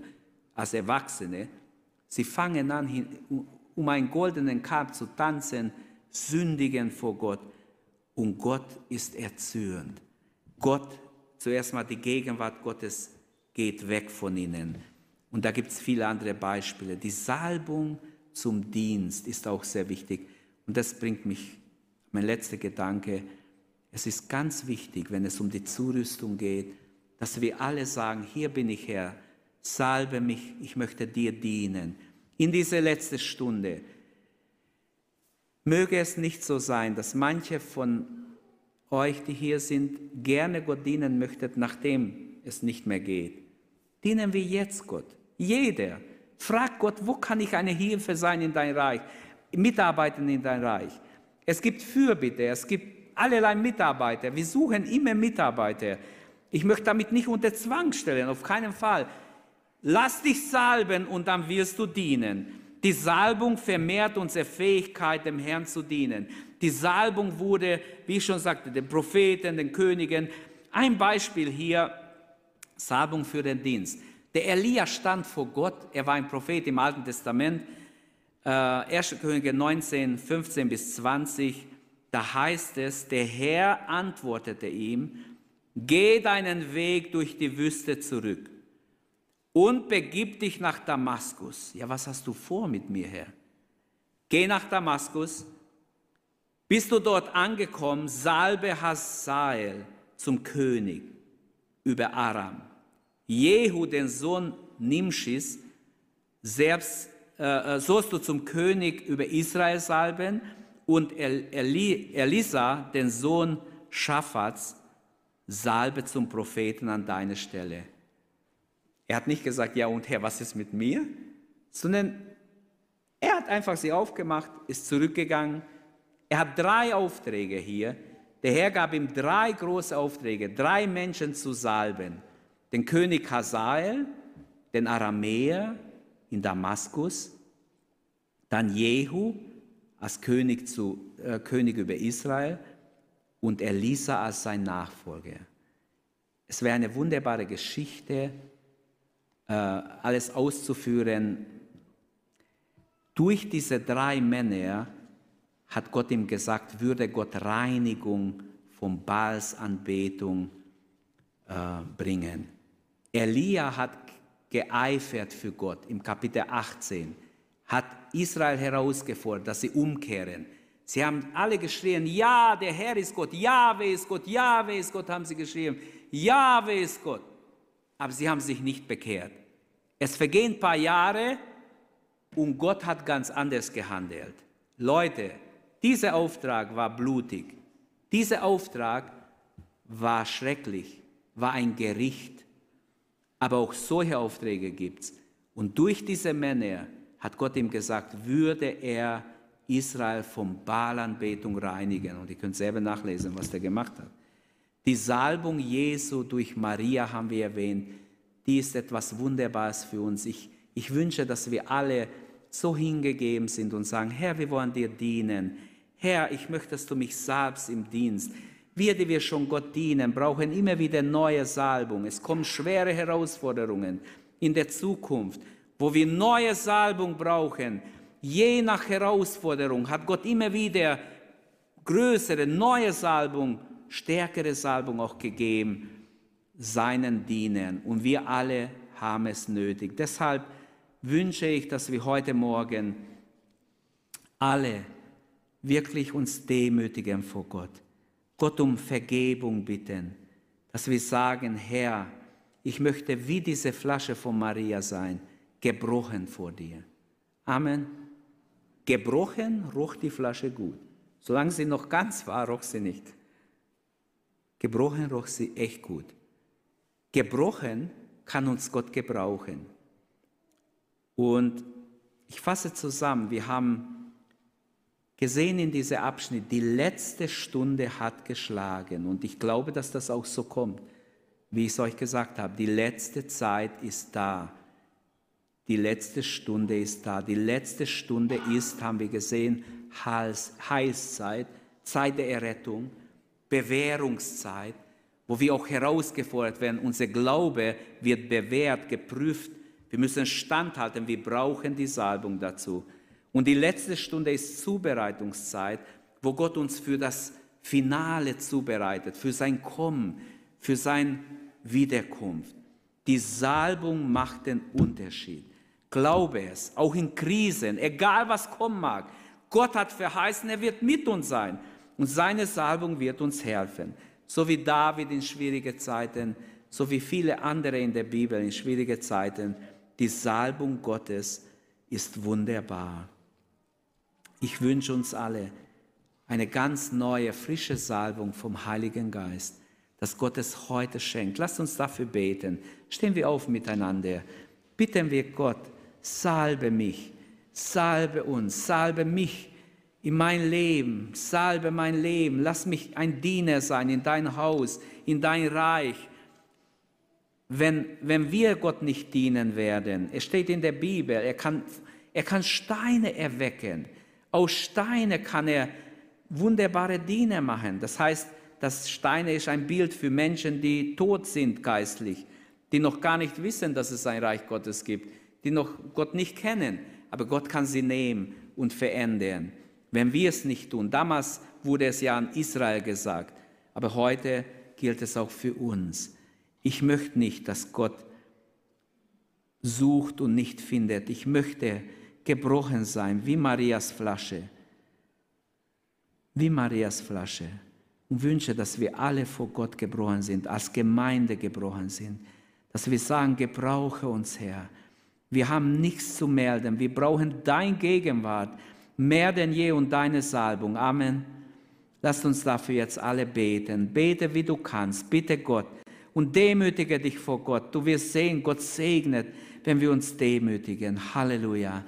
als Erwachsene, sie fangen an, um einen goldenen Kalb zu tanzen, sündigen vor Gott und Gott ist erzürnt. Gott, zuerst mal die Gegenwart Gottes geht weg von ihnen. Und da gibt es viele andere Beispiele. Die Salbung zum Dienst ist auch sehr wichtig. Und das bringt mich, mein letzter Gedanke, es ist ganz wichtig, wenn es um die Zurüstung geht, dass wir alle sagen, hier bin ich Herr, salbe mich, ich möchte dir dienen. In dieser letzten Stunde möge es nicht so sein, dass manche von euch, die hier sind, gerne Gott dienen möchtet, nachdem es nicht mehr geht. Dienen wir jetzt Gott. Jeder. Frag Gott, wo kann ich eine Hilfe sein in dein Reich, mitarbeiten in dein Reich. Es gibt Fürbitte, es gibt allerlei Mitarbeiter. Wir suchen immer Mitarbeiter. Ich möchte damit nicht unter Zwang stellen, auf keinen Fall. Lass dich salben und dann wirst du dienen. Die Salbung vermehrt unsere Fähigkeit, dem Herrn zu dienen. Die Salbung wurde, wie ich schon sagte, den Propheten, den Königen. Ein Beispiel hier, Salbung für den Dienst. Der Elia stand vor Gott, er war ein Prophet im Alten Testament, äh, 1. Könige 19, 15 bis 20, da heißt es, der Herr antwortete ihm, geh deinen Weg durch die Wüste zurück und begib dich nach Damaskus. Ja, was hast du vor mit mir, Herr? Geh nach Damaskus. Bist du dort angekommen, salbe Hazael zum König über Aram. Jehu, den Sohn Nimschis, selbst äh, äh, sollst du zum König über Israel salben und Eli, Elisa, den Sohn Schaffats, salbe zum Propheten an deine Stelle. Er hat nicht gesagt, ja und Herr, was ist mit mir? Sondern er hat einfach sie aufgemacht, ist zurückgegangen. Er hat drei Aufträge hier. Der Herr gab ihm drei große Aufträge, drei Menschen zu salben. Den König Hazael, den Aramäer in Damaskus, dann Jehu als König, zu, äh, König über Israel und Elisa als sein Nachfolger. Es wäre eine wunderbare Geschichte, äh, alles auszuführen. Durch diese drei Männer hat Gott ihm gesagt, würde Gott Reinigung von Baalsanbetung äh, bringen. Elia hat geeifert für Gott im Kapitel 18, hat Israel herausgefordert, dass sie umkehren. Sie haben alle geschrien, ja, der Herr ist Gott, Jahwe ist Gott, Jahwe ist Gott, haben sie geschrien, Jahwe ist Gott aber sie haben sich nicht bekehrt. Es vergehen ein paar Jahre und Gott hat ganz anders gehandelt. Leute, dieser Auftrag war blutig. Dieser Auftrag war schrecklich, war ein Gericht. Aber auch solche Aufträge gibt es. Und durch diese Männer hat Gott ihm gesagt, würde er Israel vom Baalanbetung reinigen. Und ihr könnt selber nachlesen, was er gemacht hat. Die Salbung Jesu durch Maria haben wir erwähnt, die ist etwas Wunderbares für uns. Ich, ich wünsche, dass wir alle so hingegeben sind und sagen, Herr, wir wollen dir dienen. Herr, ich möchte, dass du mich salbst im Dienst. Wir, die wir schon Gott dienen, brauchen immer wieder neue Salbung. Es kommen schwere Herausforderungen in der Zukunft, wo wir neue Salbung brauchen. Je nach Herausforderung hat Gott immer wieder größere, neue Salbung stärkere Salbung auch gegeben seinen Dienern. Und wir alle haben es nötig. Deshalb wünsche ich, dass wir heute Morgen alle wirklich uns demütigen vor Gott. Gott um Vergebung bitten, dass wir sagen, Herr, ich möchte wie diese Flasche von Maria sein, gebrochen vor dir. Amen. Gebrochen roch die Flasche gut. Solange sie noch ganz war, roch sie nicht. Gebrochen roch sie echt gut. Gebrochen kann uns Gott gebrauchen. Und ich fasse zusammen, wir haben gesehen in diesem Abschnitt, die letzte Stunde hat geschlagen. Und ich glaube, dass das auch so kommt, wie ich es euch gesagt habe. Die letzte Zeit ist da. Die letzte Stunde ist da. Die letzte Stunde ist, haben wir gesehen, Heilszeit, Zeit der Errettung. Bewährungszeit, wo wir auch herausgefordert werden. Unser Glaube wird bewährt, geprüft. Wir müssen standhalten. Wir brauchen die Salbung dazu. Und die letzte Stunde ist Zubereitungszeit, wo Gott uns für das Finale zubereitet, für sein Kommen, für sein Wiederkunft. Die Salbung macht den Unterschied. Glaube es, auch in Krisen, egal was kommen mag. Gott hat verheißen, er wird mit uns sein. Und seine Salbung wird uns helfen. So wie David in schwierigen Zeiten, so wie viele andere in der Bibel in schwierigen Zeiten. Die Salbung Gottes ist wunderbar. Ich wünsche uns alle eine ganz neue, frische Salbung vom Heiligen Geist, dass Gott es heute schenkt. Lasst uns dafür beten. Stehen wir auf miteinander. Bitten wir Gott, salbe mich, salbe uns, salbe mich in mein Leben, salbe mein Leben, lass mich ein Diener sein in dein Haus, in dein Reich. Wenn, wenn wir Gott nicht dienen werden, es steht in der Bibel, er kann, er kann Steine erwecken. Aus Steine kann er wunderbare Diener machen. Das heißt, das Steine ist ein Bild für Menschen, die tot sind geistlich, die noch gar nicht wissen, dass es ein Reich Gottes gibt, die noch Gott nicht kennen. Aber Gott kann sie nehmen und verändern, wenn wir es nicht tun. Damals wurde es ja an Israel gesagt, aber heute gilt es auch für uns. Ich möchte nicht, dass Gott sucht und nicht findet. Ich möchte gebrochen sein, wie Marias Flasche. Wie Marias Flasche und wünsche, dass wir alle vor Gott gebrochen sind, als Gemeinde gebrochen sind, dass wir sagen, gebrauche uns, Herr. Wir haben nichts zu melden. Wir brauchen dein Gegenwart mehr denn je und deine Salbung. Amen. Lasst uns dafür jetzt alle beten. Bete, wie du kannst. Bitte Gott. Und demütige dich vor Gott. Du wirst sehen, Gott segnet, wenn wir uns demütigen. Halleluja.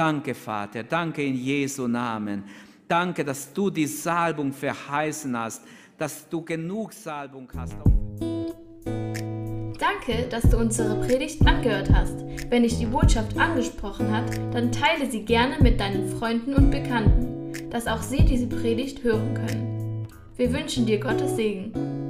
Danke, Vater. Danke in Jesu Namen. Danke, dass du die Salbung verheißen hast, dass du genug Salbung hast. Danke, dass du unsere Predigt angehört hast. Wenn dich die Botschaft angesprochen hat, dann teile sie gerne mit deinen Freunden und Bekannten, dass auch sie diese Predigt hören können. Wir wünschen dir Gottes Segen.